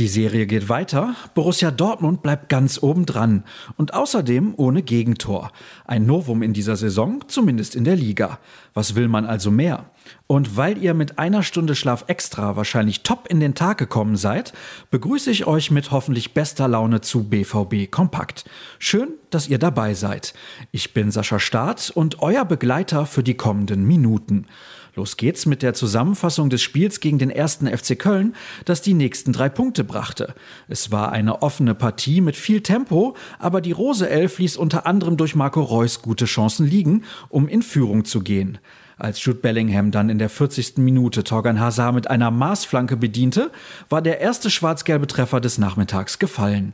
Die Serie geht weiter. Borussia Dortmund bleibt ganz oben dran und außerdem ohne Gegentor. Ein Novum in dieser Saison, zumindest in der Liga. Was will man also mehr? Und weil ihr mit einer Stunde Schlaf extra wahrscheinlich top in den Tag gekommen seid, begrüße ich euch mit hoffentlich bester Laune zu BVB Kompakt. Schön, dass ihr dabei seid. Ich bin Sascha Staat und euer Begleiter für die kommenden Minuten. Los geht's mit der Zusammenfassung des Spiels gegen den ersten FC Köln, das die nächsten drei Punkte brachte. Es war eine offene Partie mit viel Tempo, aber die Rose Elf ließ unter anderem durch Marco Reus gute Chancen liegen, um in Führung zu gehen. Als Jude Bellingham dann in der 40. Minute Torgan Hazard mit einer Maßflanke bediente, war der erste schwarz-gelbe Treffer des Nachmittags gefallen.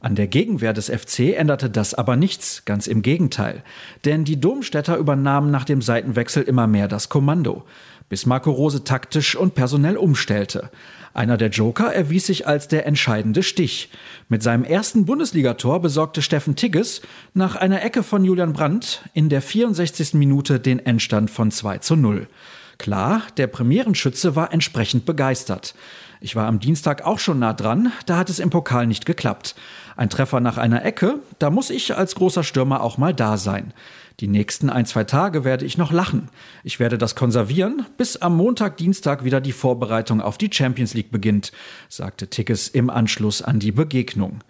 An der Gegenwehr des FC änderte das aber nichts, ganz im Gegenteil. Denn die Domstädter übernahmen nach dem Seitenwechsel immer mehr das Kommando, bis Marco Rose taktisch und personell umstellte. Einer der Joker erwies sich als der entscheidende Stich. Mit seinem ersten Bundesligator besorgte Steffen Tigges nach einer Ecke von Julian Brandt in der 64. Minute den Endstand von 2 zu 0. Klar, der Premierenschütze war entsprechend begeistert. Ich war am Dienstag auch schon nah dran, da hat es im Pokal nicht geklappt. Ein Treffer nach einer Ecke, da muss ich als großer Stürmer auch mal da sein. Die nächsten ein, zwei Tage werde ich noch lachen. Ich werde das konservieren, bis am Montag, Dienstag wieder die Vorbereitung auf die Champions League beginnt, sagte Tickes im Anschluss an die Begegnung.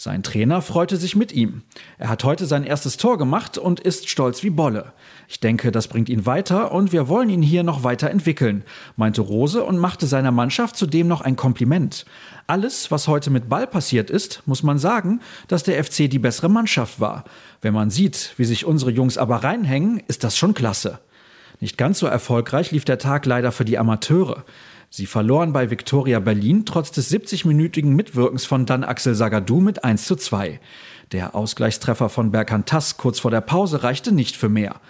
Sein Trainer freute sich mit ihm. Er hat heute sein erstes Tor gemacht und ist stolz wie Bolle. Ich denke, das bringt ihn weiter und wir wollen ihn hier noch weiter entwickeln, meinte Rose und machte seiner Mannschaft zudem noch ein Kompliment. Alles, was heute mit Ball passiert ist, muss man sagen, dass der FC die bessere Mannschaft war. Wenn man sieht, wie sich unsere Jungs aber reinhängen, ist das schon klasse. Nicht ganz so erfolgreich lief der Tag leider für die Amateure. Sie verloren bei Viktoria Berlin trotz des 70-minütigen Mitwirkens von Dan Axel Sagadou mit 1 zu 2. Der Ausgleichstreffer von Berkan Tass kurz vor der Pause reichte nicht für mehr.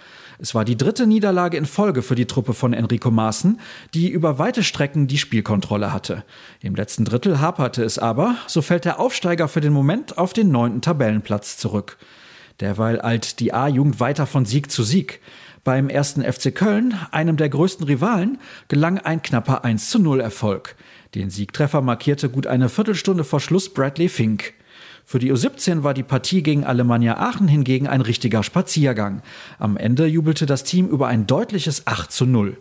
Es war die dritte Niederlage in Folge für die Truppe von Enrico Maaßen, die über weite Strecken die Spielkontrolle hatte. Im letzten Drittel haperte es aber, so fällt der Aufsteiger für den Moment auf den neunten Tabellenplatz zurück. Derweil eilt die A-Jugend weiter von Sieg zu Sieg. Beim ersten FC Köln, einem der größten Rivalen, gelang ein knapper 1 zu 0 Erfolg. Den Siegtreffer markierte gut eine Viertelstunde vor Schluss Bradley Fink. Für die U17 war die Partie gegen Alemannia Aachen hingegen ein richtiger Spaziergang. Am Ende jubelte das Team über ein deutliches 8 zu 0.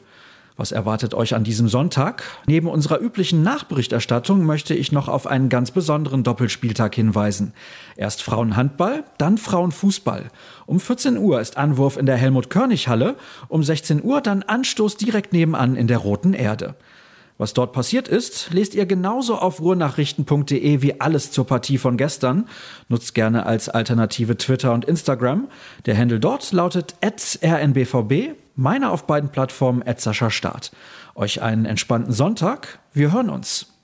Was erwartet euch an diesem Sonntag? Neben unserer üblichen Nachberichterstattung möchte ich noch auf einen ganz besonderen Doppelspieltag hinweisen. Erst Frauenhandball, dann Frauenfußball. Um 14 Uhr ist Anwurf in der Helmut-Körnig-Halle, um 16 Uhr dann Anstoß direkt nebenan in der Roten Erde. Was dort passiert ist, lest ihr genauso auf ruhrnachrichten.de wie alles zur Partie von gestern. Nutzt gerne als Alternative Twitter und Instagram. Der Handle dort lautet rnbvb, meine auf beiden Plattformen Sascha Start. Euch einen entspannten Sonntag. Wir hören uns.